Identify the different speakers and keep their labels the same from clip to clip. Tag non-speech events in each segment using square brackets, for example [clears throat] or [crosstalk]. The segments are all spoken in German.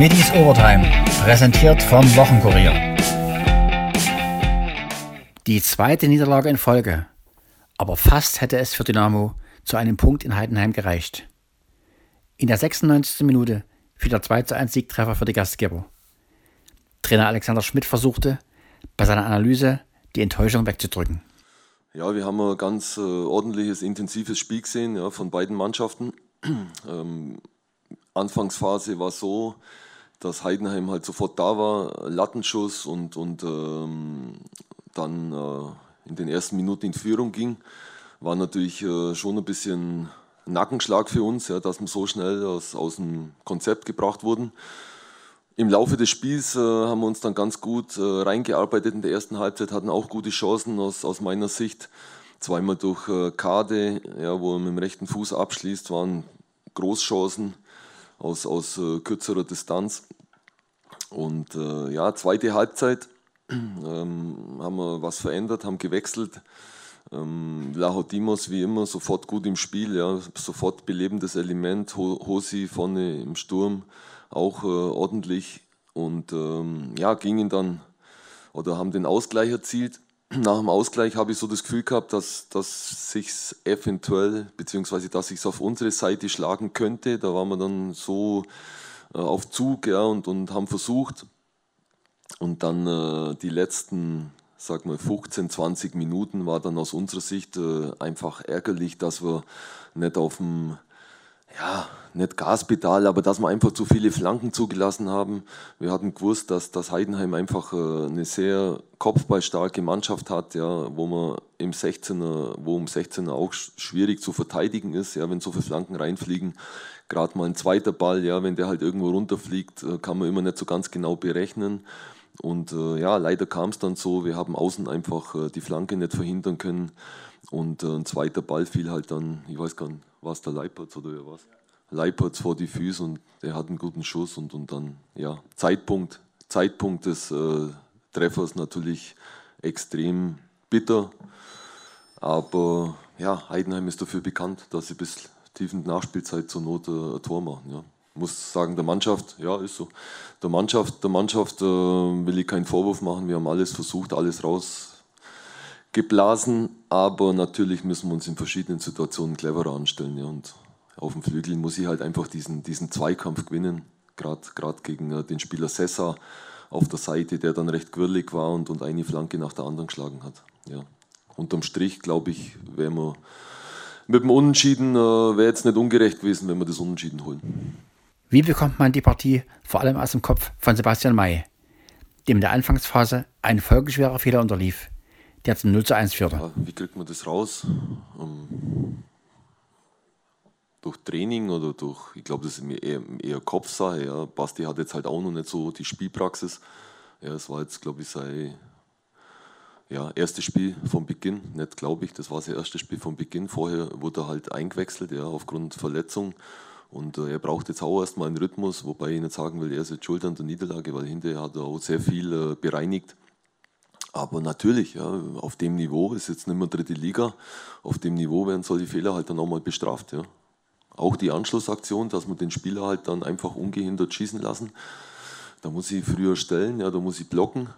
Speaker 1: Middies Overtime, präsentiert vom Wochenkurier. Die zweite Niederlage in Folge, aber fast hätte es für Dynamo zu einem Punkt in Heidenheim gereicht. In der 96. Minute fiel der 2 1 Siegtreffer für die Gastgeber. Trainer Alexander Schmidt versuchte, bei seiner Analyse die Enttäuschung wegzudrücken.
Speaker 2: Ja, wir haben ein ganz äh, ordentliches, intensives Spiel gesehen ja, von beiden Mannschaften. [clears throat] ähm, Anfangsphase war so, dass Heidenheim halt sofort da war, Lattenschuss und, und ähm, dann äh, in den ersten Minuten in Führung ging. War natürlich äh, schon ein bisschen Nackenschlag für uns, ja, dass wir so schnell aus, aus dem Konzept gebracht wurden. Im Laufe des Spiels äh, haben wir uns dann ganz gut äh, reingearbeitet in der ersten Halbzeit, hatten auch gute Chancen aus, aus meiner Sicht. Zweimal durch äh, Kade, ja, wo er mit dem rechten Fuß abschließt, waren Großchancen aus, aus äh, kürzerer Distanz. Und äh, ja, zweite Halbzeit [clears throat] ähm, haben wir was verändert, haben gewechselt. Ähm, Lahodimos wie immer sofort gut im Spiel, ja, sofort belebendes Element. Hosi vorne im Sturm auch äh, ordentlich und ähm, ja, gingen dann oder haben den Ausgleich erzielt. Nach dem Ausgleich habe ich so das Gefühl gehabt, dass, dass sich eventuell, beziehungsweise dass sich auf unsere Seite schlagen könnte. Da waren wir dann so äh, auf Zug ja, und, und haben versucht. Und dann äh, die letzten sag mal 15, 20 Minuten war dann aus unserer Sicht äh, einfach ärgerlich, dass wir nicht auf dem, ja, nicht Gaspedal, aber dass wir einfach zu viele Flanken zugelassen haben. Wir hatten gewusst, dass, dass Heidenheim einfach äh, eine sehr kopfballstarke Mannschaft hat, ja, wo man im 16er, wo im 16er auch schwierig zu verteidigen ist, ja, wenn so viele Flanken reinfliegen. Gerade mal ein zweiter Ball, ja, wenn der halt irgendwo runterfliegt, äh, kann man immer nicht so ganz genau berechnen. Und äh, ja, leider kam es dann so, wir haben außen einfach äh, die Flanke nicht verhindern können. Und äh, ein zweiter Ball fiel halt dann, ich weiß gar nicht, war es der Leipertz oder was? Leipertz vor die Füße und er hat einen guten Schuss und, und dann, ja, Zeitpunkt, Zeitpunkt des äh, Treffers natürlich extrem bitter. Aber ja, Heidenheim ist dafür bekannt, dass sie bis tiefen Nachspielzeit zur Not äh, ein Tor machen. Ja muss sagen, der Mannschaft, ja, ist so. Der Mannschaft, der Mannschaft äh, will ich keinen Vorwurf machen. Wir haben alles versucht, alles rausgeblasen, aber natürlich müssen wir uns in verschiedenen Situationen cleverer anstellen. Ja. Und auf dem Flügel muss ich halt einfach diesen, diesen Zweikampf gewinnen, gerade gegen äh, den Spieler Sessa auf der Seite, der dann recht quirlig war und, und eine Flanke nach der anderen geschlagen hat. Ja. Unterm Strich, glaube ich, wären wir mit dem Unentschieden, äh, wäre jetzt nicht ungerecht gewesen, wenn wir das Unentschieden holen.
Speaker 1: Wie bekommt man die Partie vor allem aus dem Kopf von Sebastian May, dem in der Anfangsphase ein folgenschwerer Fehler unterlief, der zum 0 zu 1 führte? Ja,
Speaker 2: wie kriegt man das raus? Um, ähm, durch Training oder durch, ich glaube, das ist eher, eher Kopfsache. Ja. Basti hat jetzt halt auch noch nicht so die Spielpraxis. Ja, es war jetzt, glaube ich, sein ja, erstes Spiel vom Beginn. Nicht glaube ich, das war sein erstes Spiel vom Beginn. Vorher wurde er halt eingewechselt, ja, aufgrund Verletzung. Und äh, er braucht jetzt auch erstmal einen Rhythmus, wobei ich nicht sagen will, er ist jetzt schuld an der Niederlage, weil hinterher hat er auch sehr viel äh, bereinigt. Aber natürlich, ja, auf dem Niveau ist jetzt nicht mehr dritte Liga, auf dem Niveau werden solche Fehler halt dann auch mal bestraft. Ja. Auch die Anschlussaktion, dass man den Spieler halt dann einfach ungehindert schießen lassen. Da muss ich früher stellen, ja, da muss ich blocken.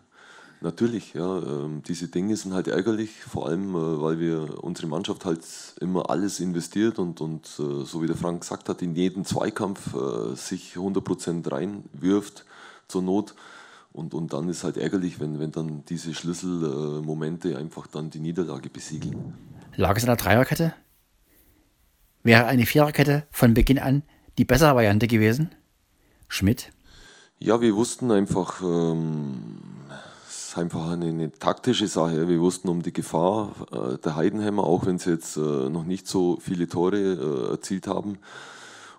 Speaker 2: Natürlich, ja, ähm, diese Dinge sind halt ärgerlich, vor allem, äh, weil wir unsere Mannschaft halt immer alles investiert und, und äh, so wie der Frank gesagt hat, in jeden Zweikampf äh, sich 100% reinwirft zur Not. Und, und dann ist halt ärgerlich, wenn, wenn dann diese Schlüsselmomente einfach dann die Niederlage besiegeln.
Speaker 1: Lag es an der Dreierkette? Wäre eine Viererkette von Beginn an die bessere Variante gewesen? Schmidt?
Speaker 2: Ja, wir wussten einfach, ähm, ist einfach eine, eine, taktische Sache. Wir wussten um die Gefahr äh, der Heidenheimer, auch wenn sie jetzt äh, noch nicht so viele Tore äh, erzielt haben.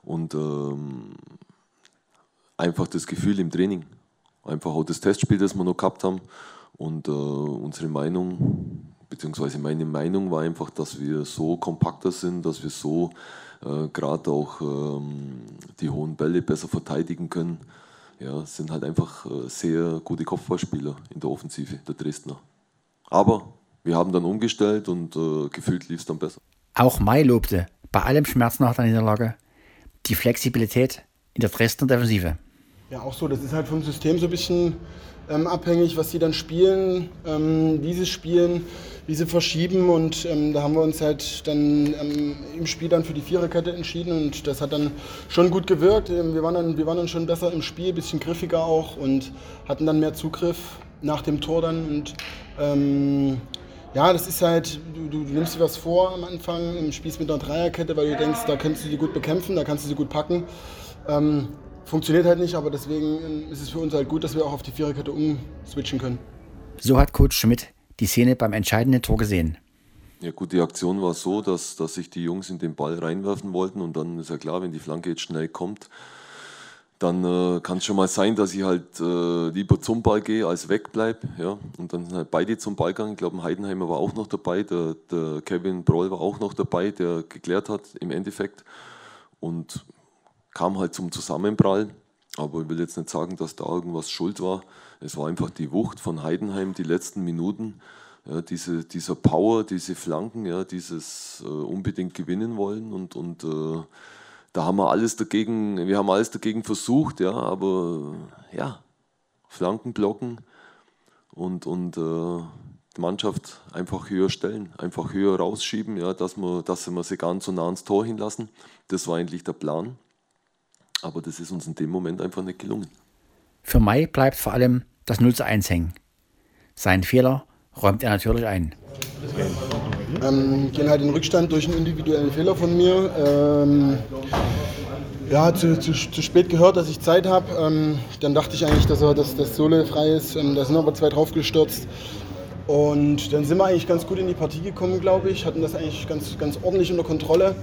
Speaker 2: Und ähm, einfach das Gefühl im Training. Einfach auch das Testspiel, das wir noch gehabt haben. Und äh, unsere Meinung, beziehungsweise meine Meinung war einfach, dass wir so kompakter sind, dass wir so äh, gerade auch ähm, die hohen Bälle besser verteidigen können ja, sind halt einfach äh, sehr gute Kopfballspieler in der Offensive, der Dresdner. Aber wir haben dann umgestellt und äh, gefühlt lief es dann besser.
Speaker 1: Auch Mai lobte, bei allem Schmerz nach der Niederlage, die Flexibilität in der Dresdner Defensive.
Speaker 3: Ja, auch so. Das ist halt vom System so ein bisschen ähm, abhängig, was sie dann spielen, ähm, wie sie spielen, wie sie verschieben. Und ähm, da haben wir uns halt dann ähm, im Spiel dann für die Viererkette entschieden und das hat dann schon gut gewirkt. Ähm, wir waren dann, wir waren dann schon besser im Spiel, ein bisschen griffiger auch und hatten dann mehr Zugriff nach dem Tor dann. Und ähm, ja, das ist halt, du, du, du, nimmst dir was vor am Anfang, spielst mit einer Dreierkette, weil du denkst, da kannst du sie gut bekämpfen, da kannst du sie gut packen. Ähm, funktioniert halt nicht, aber deswegen ähm, ist es für uns halt gut, dass wir auch auf die Viererkette umswitchen können.
Speaker 1: So hat Coach Schmidt die Szene beim entscheidenden Tor gesehen.
Speaker 2: Ja gut, die Aktion war so, dass, dass sich die Jungs in den Ball reinwerfen wollten und dann ist ja klar, wenn die Flanke jetzt schnell kommt, dann äh, kann es schon mal sein, dass ich halt äh, lieber zum Ball gehe als wegbleibe. Ja? Und dann sind halt beide zum Ball gegangen. Ich glaube, Heidenheimer war auch noch dabei, der, der Kevin Broll war auch noch dabei, der geklärt hat im Endeffekt. Und kam halt zum Zusammenprall. Aber ich will jetzt nicht sagen, dass da irgendwas schuld war. Es war einfach die Wucht von Heidenheim, die letzten Minuten. Ja, diese, dieser Power, diese Flanken, ja, dieses äh, unbedingt gewinnen wollen. Und, und äh, da haben wir alles dagegen, wir haben alles dagegen versucht, ja, aber ja, Flanken blocken und, und äh, die Mannschaft einfach höher stellen, einfach höher rausschieben, ja, dass wir, dass wir sie ganz so nah ans Tor hinlassen. Das war eigentlich der Plan. Aber das ist uns in dem Moment einfach nicht gelungen.
Speaker 1: Für Mai bleibt vor allem das 0 zu 1 hängen. Seinen Fehler räumt er natürlich ein.
Speaker 3: Ähm, gehen halt in Rückstand durch einen individuellen Fehler von mir. Ähm, ja, zu, zu, zu, spät gehört, dass ich Zeit habe. Ähm, dann dachte ich eigentlich, dass, er, dass das Sohle frei ist. Ähm, da sind aber zwei draufgestürzt. Und dann sind wir eigentlich ganz gut in die Partie gekommen, glaube ich. Hatten das eigentlich ganz, ganz ordentlich unter Kontrolle.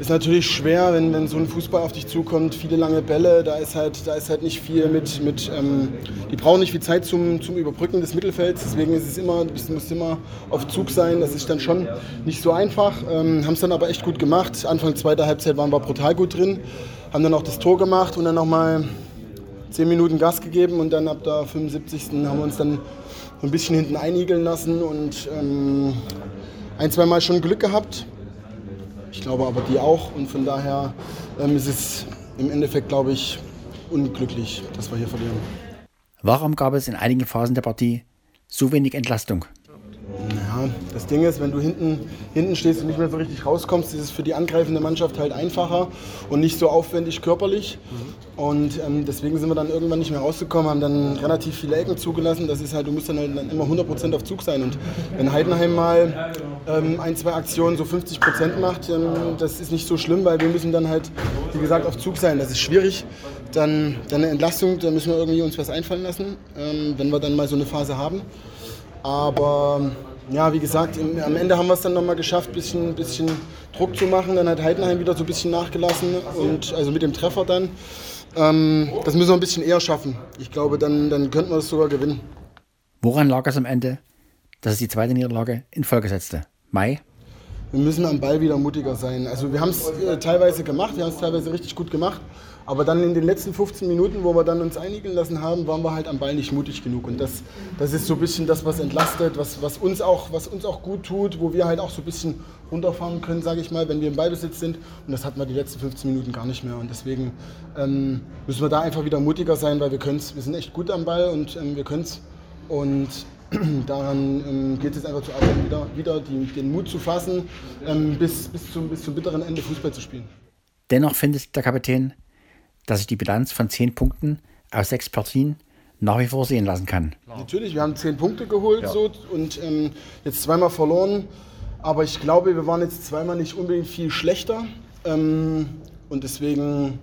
Speaker 3: Ist natürlich schwer, wenn, wenn so ein Fußball auf dich zukommt, viele lange Bälle, da ist halt, da ist halt nicht viel mit, mit ähm, die brauchen nicht viel Zeit zum, zum Überbrücken des Mittelfelds, deswegen ist es immer, du musst immer auf Zug sein, das ist dann schon nicht so einfach, ähm, haben es dann aber echt gut gemacht, Anfang zweiter Halbzeit waren wir brutal gut drin, haben dann auch das Tor gemacht und dann nochmal 10 Minuten Gas gegeben und dann ab der 75. haben wir uns dann ein bisschen hinten einigeln lassen und ähm, ein, zwei Mal schon Glück gehabt. Ich glaube aber die auch und von daher ähm, ist es im Endeffekt, glaube ich, unglücklich, dass wir hier verlieren.
Speaker 1: Warum gab es in einigen Phasen der Partie so wenig Entlastung?
Speaker 3: Ja, das Ding ist, wenn du hinten, hinten stehst und nicht mehr so richtig rauskommst, ist es für die angreifende Mannschaft halt einfacher und nicht so aufwendig körperlich. Mhm. Und ähm, deswegen sind wir dann irgendwann nicht mehr rausgekommen, haben dann relativ viele Ecken zugelassen. Das ist halt, du musst dann halt dann immer 100% auf Zug sein. Und wenn Heidenheim mal ähm, ein, zwei Aktionen so 50% macht, ähm, das ist nicht so schlimm, weil wir müssen dann halt, wie gesagt, auf Zug sein. Das ist schwierig. Dann, dann eine Entlastung, da müssen wir irgendwie uns was einfallen lassen, ähm, wenn wir dann mal so eine Phase haben. Aber ja, wie gesagt, im, am Ende haben wir es dann nochmal geschafft, ein bisschen, bisschen Druck zu machen. Dann hat Heidenheim wieder so ein bisschen nachgelassen und also mit dem Treffer dann. Ähm, das müssen wir ein bisschen eher schaffen. Ich glaube, dann, dann könnten wir es sogar gewinnen.
Speaker 1: Woran lag es am Ende, dass es die zweite Niederlage in Folge setzte? Mai?
Speaker 3: Wir müssen am Ball wieder mutiger sein. Also wir haben es äh, teilweise gemacht, wir haben es teilweise richtig gut gemacht. Aber dann in den letzten 15 Minuten, wo wir dann uns einigen lassen haben, waren wir halt am Ball nicht mutig genug. Und das, das ist so ein bisschen das, was entlastet, was, was, uns auch, was uns auch gut tut, wo wir halt auch so ein bisschen runterfahren können, sage ich mal, wenn wir im Ballbesitz sind. Und das hatten wir die letzten 15 Minuten gar nicht mehr. Und deswegen ähm, müssen wir da einfach wieder mutiger sein, weil wir können. Wir sind echt gut am Ball und ähm, wir können es. Und [clears throat] daran ähm, geht es jetzt einfach zu arbeiten, wieder, wieder die, den Mut zu fassen, ähm, bis, bis, zum, bis zum bitteren Ende Fußball zu spielen.
Speaker 1: Dennoch findet der Kapitän, dass sich die Bilanz von zehn Punkten aus sechs Partien nach wie vor sehen lassen kann.
Speaker 3: Natürlich, wir haben zehn Punkte geholt ja. so, und ähm, jetzt zweimal verloren. Aber ich glaube, wir waren jetzt zweimal nicht unbedingt viel schlechter. Ähm, und deswegen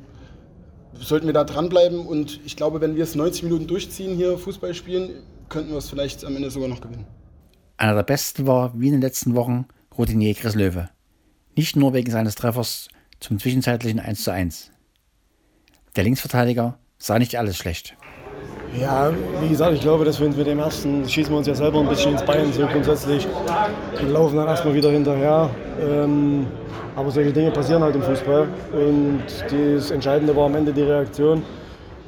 Speaker 3: sollten wir da dranbleiben. Und ich glaube, wenn wir es 90 Minuten durchziehen, hier Fußball spielen, könnten wir es vielleicht am Ende sogar noch gewinnen.
Speaker 1: Einer der besten war, wie in den letzten Wochen, Routinier Chris Löwe. Nicht nur wegen seines Treffers zum zwischenzeitlichen 1:1. Der Linksverteidiger sah nicht alles schlecht.
Speaker 4: Ja, wie gesagt, ich glaube, dass wir mit dem ersten schießen wir uns ja selber ein bisschen ins Bein so grundsätzlich. Wir laufen dann erstmal wieder hinterher. Ähm, aber solche Dinge passieren halt im Fußball. Und das Entscheidende war am Ende die Reaktion,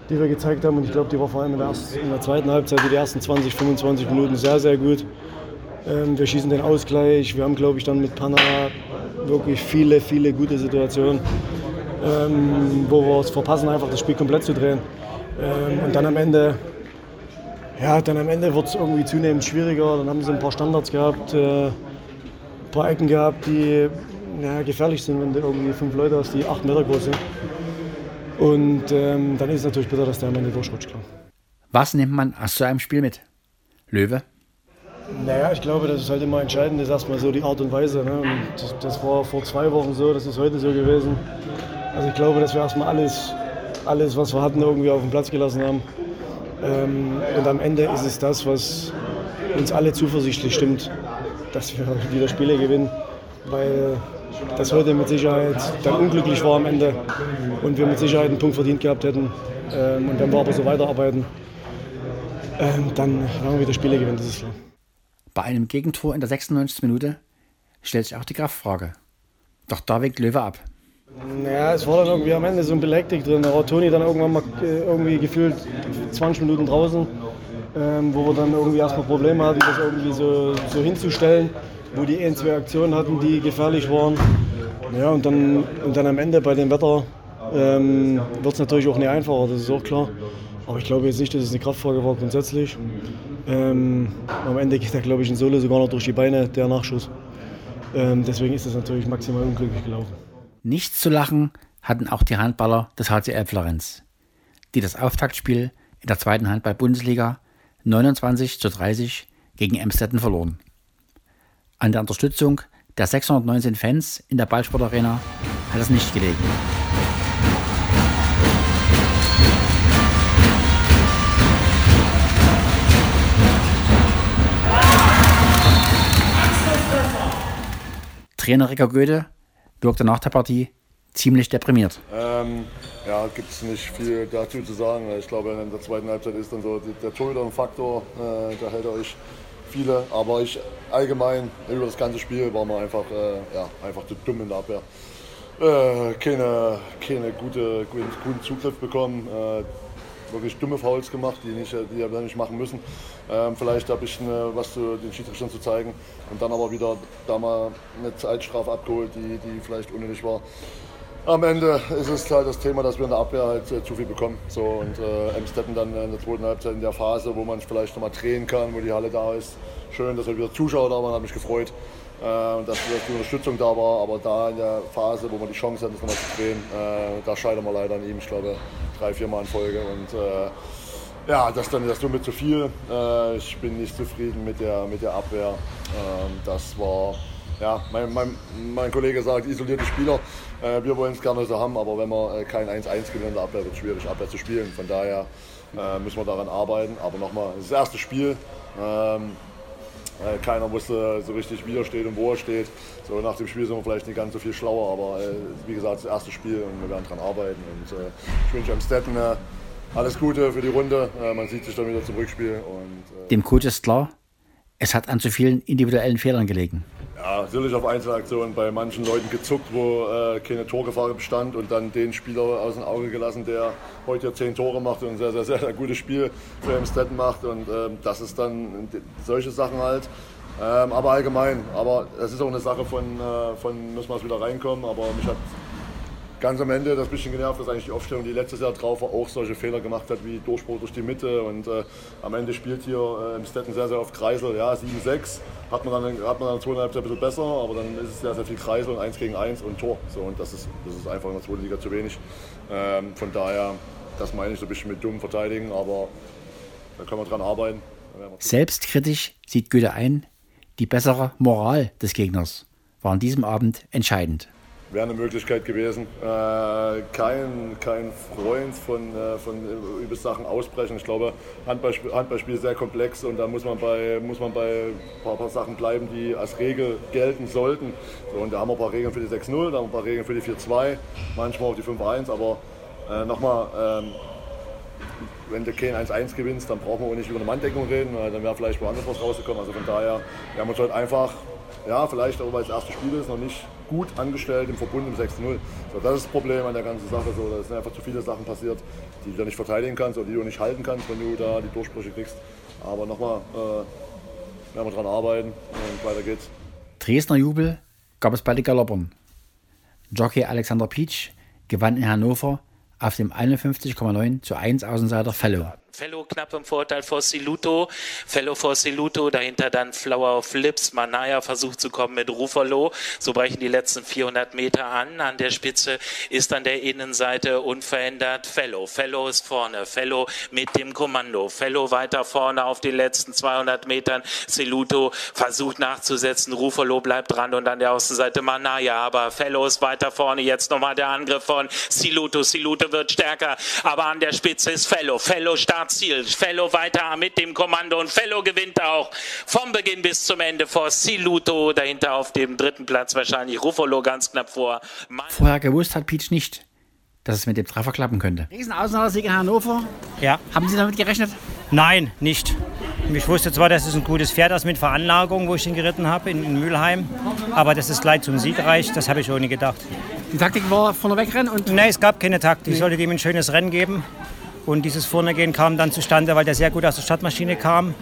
Speaker 4: die wir gezeigt haben. Und ich glaube, die war vor allem in der, ersten, in der zweiten Halbzeit, die ersten 20, 25 Minuten sehr, sehr gut. Ähm, wir schießen den Ausgleich. Wir haben, glaube ich, dann mit Panna wirklich viele, viele gute Situationen ähm, wo wir es verpassen, einfach das Spiel komplett zu drehen. Ähm, und dann am Ende, ja, dann am Ende wird es irgendwie zunehmend schwieriger. Dann haben sie ein paar Standards gehabt, äh, ein paar Ecken gehabt, die ja, gefährlich sind, wenn du irgendwie fünf Leute hast, die acht Meter groß sind. Und ähm, dann ist es natürlich bitter, dass der am Ende durchrutscht. Klar.
Speaker 1: Was nimmt man aus so einem Spiel mit? Löwe?
Speaker 4: Naja, ich glaube, das ist halt immer entscheidend, ist erstmal so die Art und Weise. Ne? Und das, das, war vor zwei Wochen so, das ist heute so gewesen. Also ich glaube, dass wir erstmal alles, alles, was wir hatten, irgendwie auf den Platz gelassen haben. Ähm, und am Ende ist es das, was uns alle zuversichtlich stimmt, dass wir [laughs] wieder Spiele gewinnen. Weil das heute mit Sicherheit dann unglücklich war am Ende und wir mit Sicherheit einen Punkt verdient gehabt hätten. Ähm, und wenn wir aber so weiterarbeiten, ähm, dann werden wir wieder Spiele gewinnen, das ist klar.
Speaker 1: Bei einem Gegentor in der 96. Minute stellt sich auch die Kraftfrage. Doch da winkt Löwe ab.
Speaker 4: Naja, es war dann irgendwie am Ende so ein Belegtig drin. Da war Toni dann irgendwann mal äh, irgendwie gefühlt 20 Minuten draußen, ähm, wo wir dann irgendwie erstmal Probleme hatten, das irgendwie so, so hinzustellen, wo die ein, zwei Aktionen hatten, die gefährlich waren. Ja, und dann, und dann am Ende bei dem Wetter ähm, wird es natürlich auch nicht einfacher, das ist auch klar. Aber ich glaube jetzt nicht, dass es eine Kraftfrage war grundsätzlich. Ähm, am Ende geht da, glaube ich, ein Solo sogar noch durch die Beine, der Nachschuss. Ähm, deswegen ist es natürlich maximal unglücklich gelaufen.
Speaker 1: Nichts zu lachen hatten auch die Handballer des HCL Florenz, die das Auftaktspiel in der zweiten Handball-Bundesliga 29 zu 30 gegen Emstetten verloren. An der Unterstützung der 619 Fans in der Ballsportarena hat es nicht gelegen. Trainer Ricker Goethe wirkte nach der Partie ziemlich deprimiert.
Speaker 5: Ähm, ja, gibt es nicht viel dazu zu sagen. Ich glaube, in der zweiten Halbzeit ist dann so der Torhüter ein Faktor. Äh, da hält euch viele. Aber ich allgemein über das ganze Spiel war man einfach, äh, ja, einfach zu dumm in der Abwehr. Äh, keine, keine gute, guten Zugriff bekommen. Äh, wirklich dumme Fouls gemacht, die, nicht, die wir nicht machen müssen. Ähm, vielleicht habe ich eine, was zu den Schiedsrichtern zu zeigen und dann aber wieder da mal eine Zeitstrafe abgeholt, die, die vielleicht unnötig war. Am Ende ist es halt das Thema, dass wir in der Abwehr halt äh, zu viel bekommen. So, und äh, Emstetten dann in der zweiten Halbzeit in der Phase, wo man vielleicht nochmal drehen kann, wo die Halle da ist. Schön, dass wir wieder Zuschauer da waren, hat mich gefreut. Äh, dass, dass die Unterstützung da war, aber da in der Phase, wo man die Chance hat, das nochmal zu drehen, äh, da scheitern wir leider an ihm. Ich glaube, drei, vier Mal in Folge. Und äh, ja, das dann das mit zu viel. Ich bin nicht zufrieden mit der, mit der Abwehr. Ähm, das war, ja, mein, mein, mein Kollege sagt, isolierte Spieler. Wir wollen es gerne so haben, aber wenn wir kein 1-1 gewinnen in der Abwehr, wird es schwierig, Abwehr zu spielen. Von daher müssen wir daran arbeiten. Aber nochmal, das erste Spiel. Ähm, äh, keiner wusste so richtig, wie er steht und wo er steht. So nach dem Spiel sind wir vielleicht nicht ganz so viel schlauer, aber äh, wie gesagt, das erste Spiel und wir werden daran arbeiten. Und äh, ich wünsche Amstetten äh, alles Gute für die Runde. Äh, man sieht sich dann wieder zum Rückspiel. Und,
Speaker 1: äh, Dem Coach ist klar, es hat an zu vielen individuellen Fehlern gelegen.
Speaker 5: Ja, natürlich auf Einzelaktionen bei manchen Leuten gezuckt, wo äh, keine Torgefahr bestand und dann den Spieler aus dem Auge gelassen, der heute ja zehn Tore macht und ein sehr, sehr, sehr, sehr gutes Spiel für Emstetten macht. Und ähm, das ist dann solche Sachen halt. Ähm, aber allgemein, aber es ist auch eine Sache von, äh, von muss man wieder reinkommen. Aber mich hat ganz am Ende das bisschen genervt, dass eigentlich die Aufstellung, die letztes Jahr drauf war, auch solche Fehler gemacht hat, wie Durchbruch durch die Mitte. Und äh, am Ende spielt hier äh, im Stetten sehr, sehr oft Kreisel. Ja, 7-6 hat man dann, hat man dann zweiten Halbzeit ein bisschen besser, aber dann ist es sehr, sehr viel Kreisel und 1 gegen 1 und Tor. So, und das ist, das ist einfach in der zweiten Liga zu wenig. Ähm, von daher, das meine ich so ein bisschen mit dumm verteidigen, aber da können wir dran arbeiten.
Speaker 1: Selbstkritisch sieht Goethe ein, die bessere Moral des Gegners war an diesem Abend entscheidend
Speaker 5: wäre eine Möglichkeit gewesen. Äh, kein, kein Freund von, äh, von äh, über Sachen ausbrechen. Ich glaube, Handballspiel, Handballspiel ist sehr komplex und da muss man bei, muss man bei ein paar, paar Sachen bleiben, die als Regel gelten sollten. So, und da haben wir ein paar Regeln für die 6-0, da haben wir ein paar Regeln für die 4-2, manchmal auch die 5-1, aber äh, nochmal, ähm, wenn du kein 1-1 gewinnst, dann brauchen wir auch nicht über eine Manndeckung reden, dann wäre vielleicht woanders was rausgekommen. Also von daher, wir haben uns heute einfach, ja, vielleicht auch weil es das erste Spiel ist, noch nicht gut angestellt im Verbund im 6-0. So, das ist das Problem an der ganzen Sache. So, da sind einfach zu viele Sachen passiert, die du nicht verteidigen kannst oder die du nicht halten kannst, wenn du da die Durchbrüche kriegst. Aber nochmal, äh, werden wir dran arbeiten und weiter geht's.
Speaker 1: Dresdner Jubel gab es bei den Galoppern. Jockey Alexander Pietsch gewann in Hannover auf dem 51,9 zu 1 Außenseiter Fellow.
Speaker 6: Fellow knapp im Vorteil vor Siluto. Fellow vor Siluto, dahinter dann Flower of Lips. Manaya versucht zu kommen mit Rufalo. So brechen die letzten 400 Meter an. An der Spitze ist an der Innenseite unverändert Fellow. Fellow ist vorne. Fellow mit dem Kommando. Fellow weiter vorne auf den letzten 200 Metern. Siluto versucht nachzusetzen. Rufalo bleibt dran und an der Außenseite Manaya. Aber Fellow ist weiter vorne. Jetzt nochmal der Angriff von Siluto. Siluto wird stärker. Aber an der Spitze ist Fellow. Fellow startet Ziel. Fellow weiter mit dem Kommando und Fellow gewinnt auch vom Beginn bis zum Ende vor Siluto. Dahinter auf dem dritten Platz wahrscheinlich Ruffalo ganz knapp vor.
Speaker 1: Vorher gewusst hat Peach nicht, dass es mit dem Treffer klappen könnte. Riesenaußensieg in Hannover.
Speaker 7: Ja.
Speaker 1: Haben Sie damit gerechnet?
Speaker 7: Nein, nicht. Ich wusste zwar, dass es ein gutes Pferd ist mit Veranlagung, wo ich ihn geritten habe in, in Mülheim, aber dass es gleich zum Sieg reicht, das habe ich nie gedacht.
Speaker 1: Die Taktik war vorne wegrennen und.
Speaker 7: Nein, es gab keine Taktik. Ich sollte ihm ein schönes Rennen geben. Und dieses Vornegehen kam dann zustande, weil der sehr gut aus der Stadtmaschine kam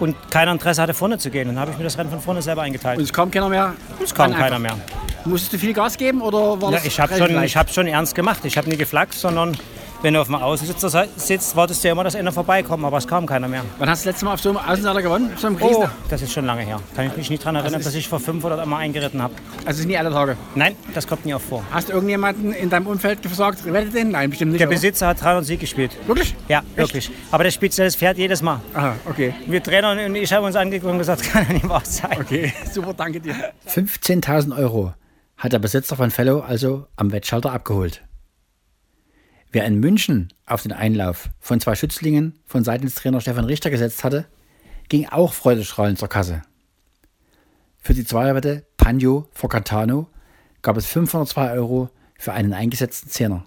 Speaker 7: und keiner Interesse hatte, vorne zu gehen. Dann habe ich mir das Rennen von vorne selber eingeteilt.
Speaker 1: Und es kam keiner mehr?
Speaker 7: Es kam keiner mehr.
Speaker 1: Musstest du viel Gas geben oder war
Speaker 7: ja,
Speaker 1: das
Speaker 7: ich habe schon, ich hab schon ernst gemacht. Ich habe nie geflaxt, sondern wenn du auf dem Außensitzer sitzt, wartest du ja immer, dass einer vorbeikommt, aber es kam keiner mehr.
Speaker 1: Wann hast du das letzte Mal auf so einem Außenseiter gewonnen? So einem
Speaker 7: oh, das ist schon lange her. Kann ich mich nicht daran erinnern,
Speaker 1: Also
Speaker 7: dass ich vor fünf oder einmal eingeritten habe.
Speaker 1: Also sind nie alle Tage?
Speaker 7: Nein, das kommt nie auch vor.
Speaker 1: Hast du irgendjemanden in deinem Umfeld gesagt, wettet den? Nein, bestimmt nicht.
Speaker 7: Der
Speaker 1: oder?
Speaker 7: Besitzer hat 300 Sieg gespielt.
Speaker 1: Wirklich?
Speaker 7: Ja, wirklich. Aber der spielt das Pferd jedes Mal.
Speaker 1: Aha, okay.
Speaker 7: Wir Trainer und ich haben uns angeguckt und gesagt, [laughs] kann ja nicht wahr sein.
Speaker 1: Okay, [laughs] super, danke dir. 15.000 Euro hat der Besitzer von Fellow also am Wettschalter abgeholt. Wer in München auf den Einlauf von zwei Schützlingen von seitens Trainer Stefan Richter gesetzt hatte, ging auch freudestrahlend zur Kasse. Für die Zweierwette Pagno vor Catano gab es 502 Euro für einen eingesetzten Zehner.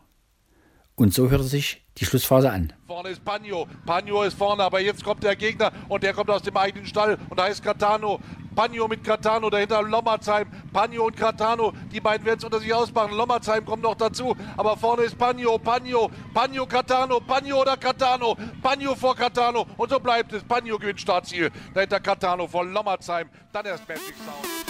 Speaker 1: Und so hörte sich die Schlussphase an.
Speaker 8: Vorne ist Pagno. Pagno ist vorne, aber jetzt kommt der Gegner und der kommt aus dem eigenen Stall und da ist Catano. Pagno mit Catano, dahinter Lommerzheim. Pagno und Catano, die beiden werden es unter sich ausmachen. Lommerzheim kommt noch dazu, aber vorne ist Pagno, Pagno, Pagno, Catano, Pagno oder Catano, Pagno vor Catano und so bleibt es. Pagno gewinnt Startziel, dahinter Catano vor Lommerzheim, dann erst Magic Sound.